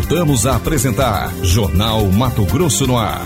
Voltamos a apresentar Jornal Mato Grosso no Ar.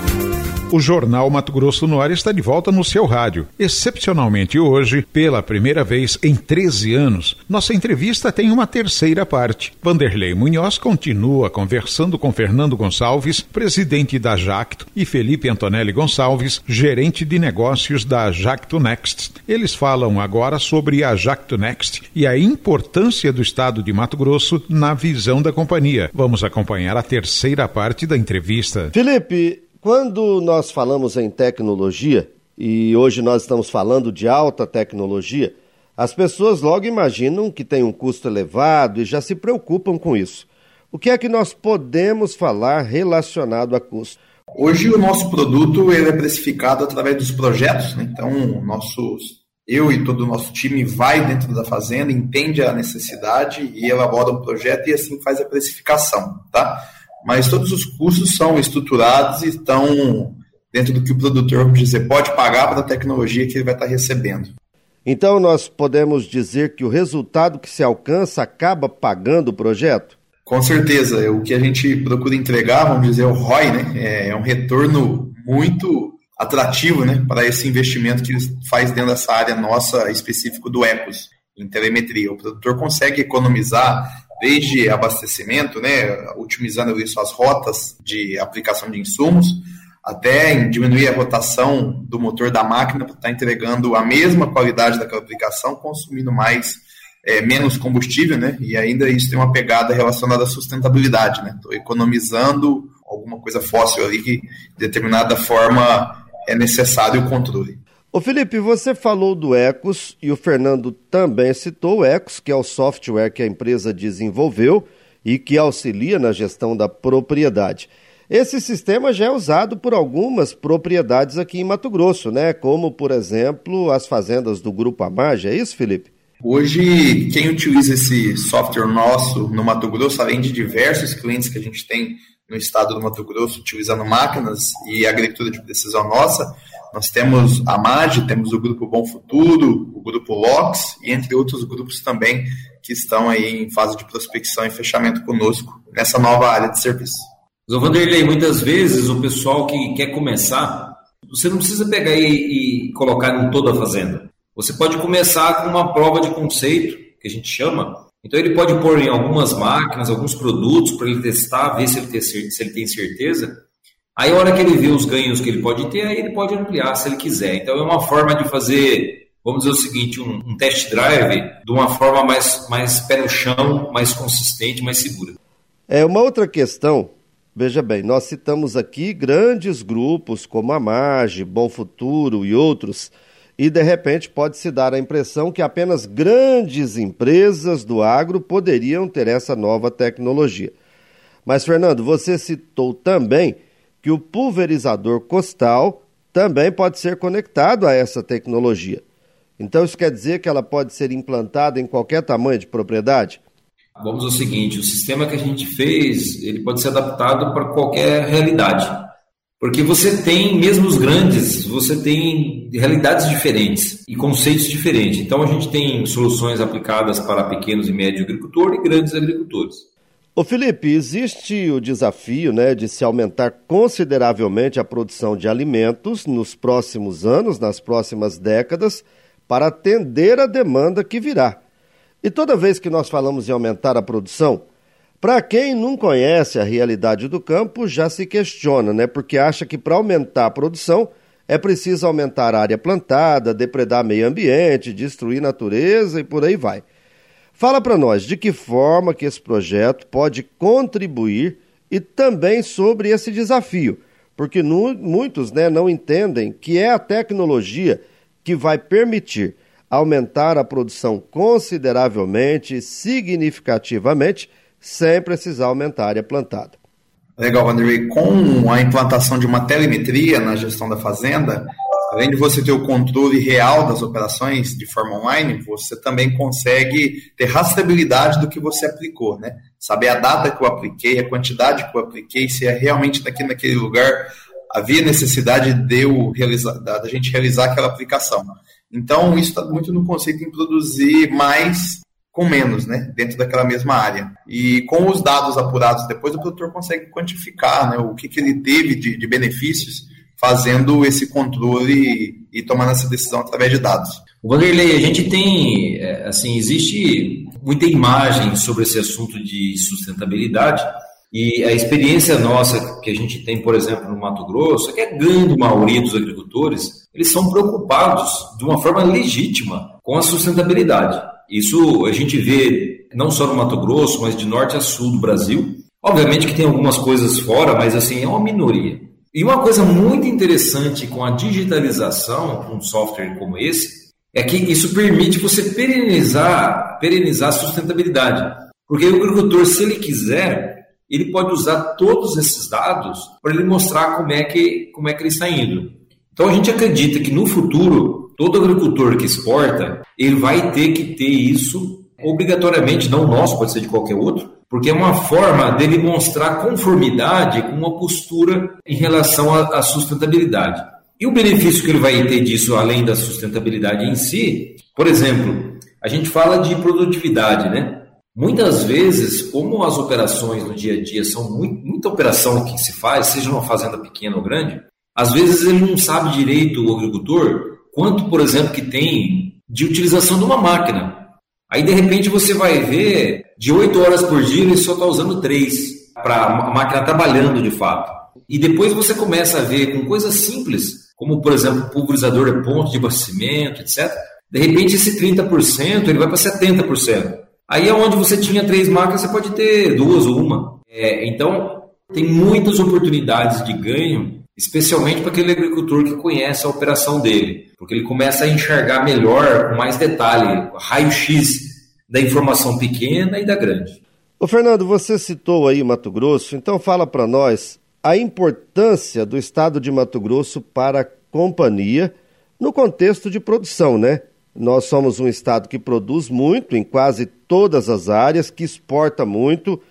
O Jornal Mato Grosso no Ar está de volta no seu rádio. Excepcionalmente hoje, pela primeira vez em 13 anos, nossa entrevista tem uma terceira parte. Vanderlei Munhoz continua conversando com Fernando Gonçalves, presidente da Jacto, e Felipe Antonelli Gonçalves, gerente de negócios da Jacto Next. Eles falam agora sobre a Jacto Next e a importância do estado de Mato Grosso na visão da companhia. Vamos acompanhar a terceira parte da entrevista. Felipe, quando nós falamos em tecnologia, e hoje nós estamos falando de alta tecnologia, as pessoas logo imaginam que tem um custo elevado e já se preocupam com isso. O que é que nós podemos falar relacionado a custo? Hoje o nosso produto ele é precificado através dos projetos, né? então nossos, eu e todo o nosso time vai dentro da fazenda, entende a necessidade e elabora um projeto e assim faz a precificação, tá? Mas todos os custos são estruturados e estão dentro do que o produtor, vamos dizer, pode pagar para a tecnologia que ele vai estar recebendo. Então nós podemos dizer que o resultado que se alcança acaba pagando o projeto? Com certeza, o que a gente procura entregar, vamos dizer, o ROI, né, é um retorno muito atrativo, né, para esse investimento que faz dentro dessa área nossa específico do Ecos, em telemetria. O produtor consegue economizar desde abastecimento, né, otimizando isso as rotas de aplicação de insumos, até diminuir a rotação do motor da máquina para estar tá entregando a mesma qualidade daquela aplicação, consumindo mais é, menos combustível, né? E ainda isso tem uma pegada relacionada à sustentabilidade, né? Estou economizando alguma coisa fóssil ali que de determinada forma é necessário o controle. Ô Felipe, você falou do Ecos e o Fernando também citou o Ecos, que é o software que a empresa desenvolveu e que auxilia na gestão da propriedade. Esse sistema já é usado por algumas propriedades aqui em Mato Grosso, né? Como, por exemplo, as fazendas do Grupo Amage, é isso, Felipe? Hoje, quem utiliza esse software nosso no Mato Grosso, além de diversos clientes que a gente tem no estado do Mato Grosso utilizando máquinas e agricultura de precisão nossa, nós temos a MAGE, temos o Grupo Bom Futuro, o Grupo LOX e entre outros grupos também que estão aí em fase de prospecção e fechamento conosco nessa nova área de serviço. Zé Vanderlei, muitas vezes o pessoal que quer começar, você não precisa pegar e, e colocar em toda a fazenda. Você pode começar com uma prova de conceito, que a gente chama. Então ele pode pôr em algumas máquinas, alguns produtos para ele testar, ver se ele, tem, se ele tem certeza. Aí, a hora que ele vê os ganhos que ele pode ter, aí ele pode ampliar se ele quiser. Então, é uma forma de fazer, vamos dizer o seguinte, um, um test drive de uma forma mais, mais pé no chão, mais consistente, mais segura. É uma outra questão. Veja bem, nós citamos aqui grandes grupos como a Mage, Bom Futuro e outros, e de repente pode se dar a impressão que apenas grandes empresas do agro poderiam ter essa nova tecnologia. Mas, Fernando, você citou também que o pulverizador costal também pode ser conectado a essa tecnologia. Então, isso quer dizer que ela pode ser implantada em qualquer tamanho de propriedade? Vamos ao seguinte: o sistema que a gente fez ele pode ser adaptado para qualquer realidade. Porque você tem, mesmo os grandes, você tem realidades diferentes e conceitos diferentes. Então a gente tem soluções aplicadas para pequenos e médios agricultores e grandes agricultores. Ô Felipe, existe o desafio né, de se aumentar consideravelmente a produção de alimentos nos próximos anos, nas próximas décadas, para atender a demanda que virá. E toda vez que nós falamos em aumentar a produção, para quem não conhece a realidade do campo, já se questiona, né? Porque acha que para aumentar a produção é preciso aumentar a área plantada, depredar meio ambiente, destruir natureza e por aí vai. Fala para nós de que forma que esse projeto pode contribuir e também sobre esse desafio, porque no, muitos né, não entendem que é a tecnologia que vai permitir aumentar a produção consideravelmente, significativamente, sem precisar aumentar a área plantada. Legal, Vanderlei. Com a implantação de uma telemetria na gestão da fazenda, além de você ter o controle real das operações de forma online, você também consegue ter rastreabilidade do que você aplicou, né? Saber a data que eu apliquei, a quantidade que eu apliquei, se é realmente daqui naquele lugar havia necessidade de eu realizar, da gente realizar aquela aplicação. Então, isso está muito no conceito em produzir mais com menos, né, dentro daquela mesma área. E com os dados apurados depois, o produtor consegue quantificar né, o que, que ele teve de, de benefícios fazendo esse controle e, tomando essa decisão através de dados. Vanderlei, a gente tem, é, assim, existe muita imagem sobre esse assunto de sustentabilidade e a experiência nossa que a gente tem, por exemplo, no Mato Grosso, é que a grande maioria dos agricultores, eles são preocupados de uma forma legítima com a sustentabilidade. Isso a gente vê não só no Mato Grosso, mas de norte a sul do Brasil. Obviamente que tem algumas coisas fora, mas assim, é uma minoria. E uma coisa muito interessante com a digitalização, com um software como esse, é que isso permite você perenizar, perenizar a sustentabilidade. Porque o agricultor, se ele quiser, ele pode usar todos esses dados para ele mostrar como é que, como é que ele está indo. Então a gente acredita que no futuro, todo agricultor que exporta, ele vai ter que ter isso obrigatoriamente, não nosso, pode ser de qualquer outro, porque é uma forma dele mostrar conformidade com uma postura em relação à sustentabilidade. E o benefício que ele vai ter disso, além da sustentabilidade em si, por exemplo, a gente fala de produtividade, né? Muitas vezes, como as operações no dia a dia são muito, muita operação que se faz, seja numa fazenda pequena ou grande, às vezes ele não sabe direito, o agricultor, quanto, por exemplo, que tem de utilização de uma máquina. Aí, de repente, você vai ver, de 8 horas por dia, ele só está usando 3 para a máquina trabalhando de fato. E depois você começa a ver com coisas simples, como por exemplo pulverizador de ponto de abastecimento, etc. De repente esse 30% ele vai para 70%. Aí é onde você tinha três máquinas, você pode ter duas ou uma. É, então tem muitas oportunidades de ganho, especialmente para aquele agricultor que conhece a operação dele, porque ele começa a enxergar melhor, com mais detalhe, raio-x da informação pequena e da grande. Ô Fernando, você citou aí Mato Grosso, então fala para nós a importância do estado de Mato Grosso para a companhia no contexto de produção, né? Nós somos um estado que produz muito em quase todas as áreas, que exporta muito,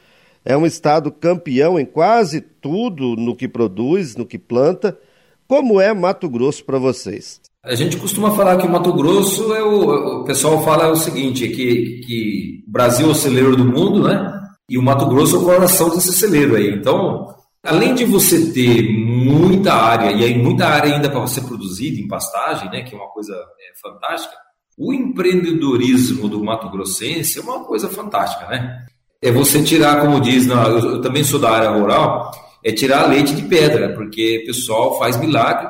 é um estado campeão em quase tudo no que produz, no que planta. Como é Mato Grosso para vocês? A gente costuma falar que o Mato Grosso é o, o pessoal fala o seguinte, que, que o Brasil é o celeiro do mundo, né? E o Mato Grosso é o coração desse celeiro aí. Então, Além de você ter muita área, e aí muita área ainda para você produzir em pastagem, né, que é uma coisa é, fantástica, o empreendedorismo do Mato Grossense é uma coisa fantástica, né? É você tirar, como diz, na, eu também sou da área rural, é tirar leite de pedra, porque o pessoal faz milagre.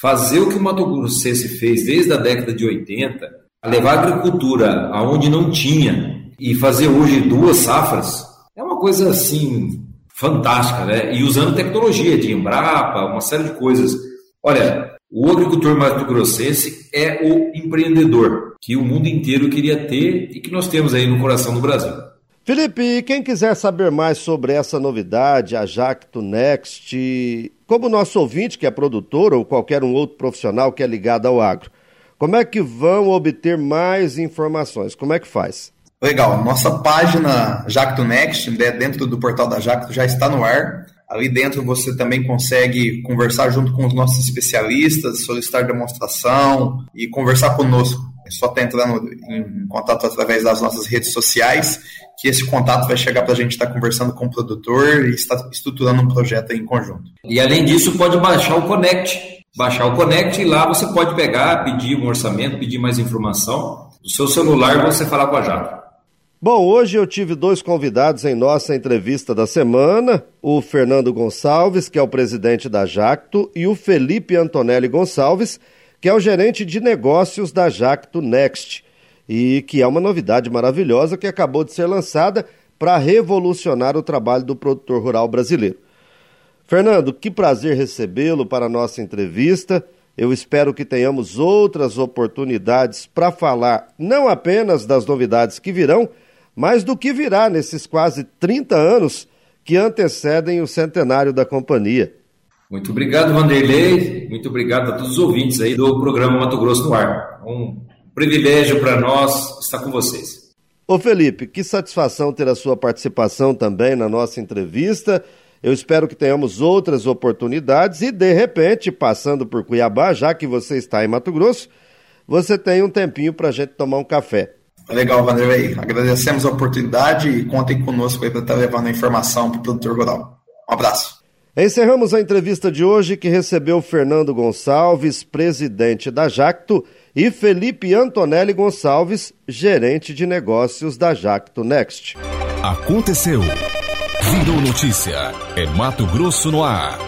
Fazer o que o Mato Grossense fez desde a década de 80, levar a agricultura aonde não tinha e fazer hoje duas safras, é uma coisa assim fantástica, né? E usando tecnologia de Embrapa, uma série de coisas. Olha, o agricultor mato-grossense é o empreendedor que o mundo inteiro queria ter e que nós temos aí no coração do Brasil. Felipe, quem quiser saber mais sobre essa novidade, a Jacto Next, como nosso ouvinte que é produtor ou qualquer um outro profissional que é ligado ao agro, como é que vão obter mais informações? Como é que faz? Legal, nossa página Jacto Next, né, dentro do portal da Jacto, já está no ar. Ali dentro você também consegue conversar junto com os nossos especialistas, solicitar demonstração e conversar conosco. É só estar entrando em contato através das nossas redes sociais, que esse contato vai chegar para a gente estar conversando com o produtor e estar estruturando um projeto em conjunto. E além disso, pode baixar o Connect. Baixar o Connect e lá você pode pegar, pedir um orçamento, pedir mais informação. Do seu celular você falar com a Jacto. Bom, hoje eu tive dois convidados em nossa entrevista da semana: o Fernando Gonçalves, que é o presidente da Jacto, e o Felipe Antonelli Gonçalves, que é o gerente de negócios da Jacto Next, e que é uma novidade maravilhosa que acabou de ser lançada para revolucionar o trabalho do produtor rural brasileiro. Fernando, que prazer recebê-lo para a nossa entrevista. Eu espero que tenhamos outras oportunidades para falar não apenas das novidades que virão, mas do que virá nesses quase 30 anos que antecedem o centenário da companhia. Muito obrigado, Vanderlei. Muito obrigado a todos os ouvintes aí do programa Mato Grosso no Ar. Um privilégio para nós estar com vocês. Ô Felipe, que satisfação ter a sua participação também na nossa entrevista. Eu espero que tenhamos outras oportunidades e, de repente, passando por Cuiabá, já que você está em Mato Grosso, você tem um tempinho para a gente tomar um café. Legal, Vanderlei. Agradecemos a oportunidade e contem conosco aí para estar levando a informação para o produtor rural. Um abraço. Encerramos a entrevista de hoje que recebeu Fernando Gonçalves, presidente da Jacto, e Felipe Antonelli Gonçalves, gerente de negócios da Jacto Next. Aconteceu. Virou notícia. É Mato Grosso no ar.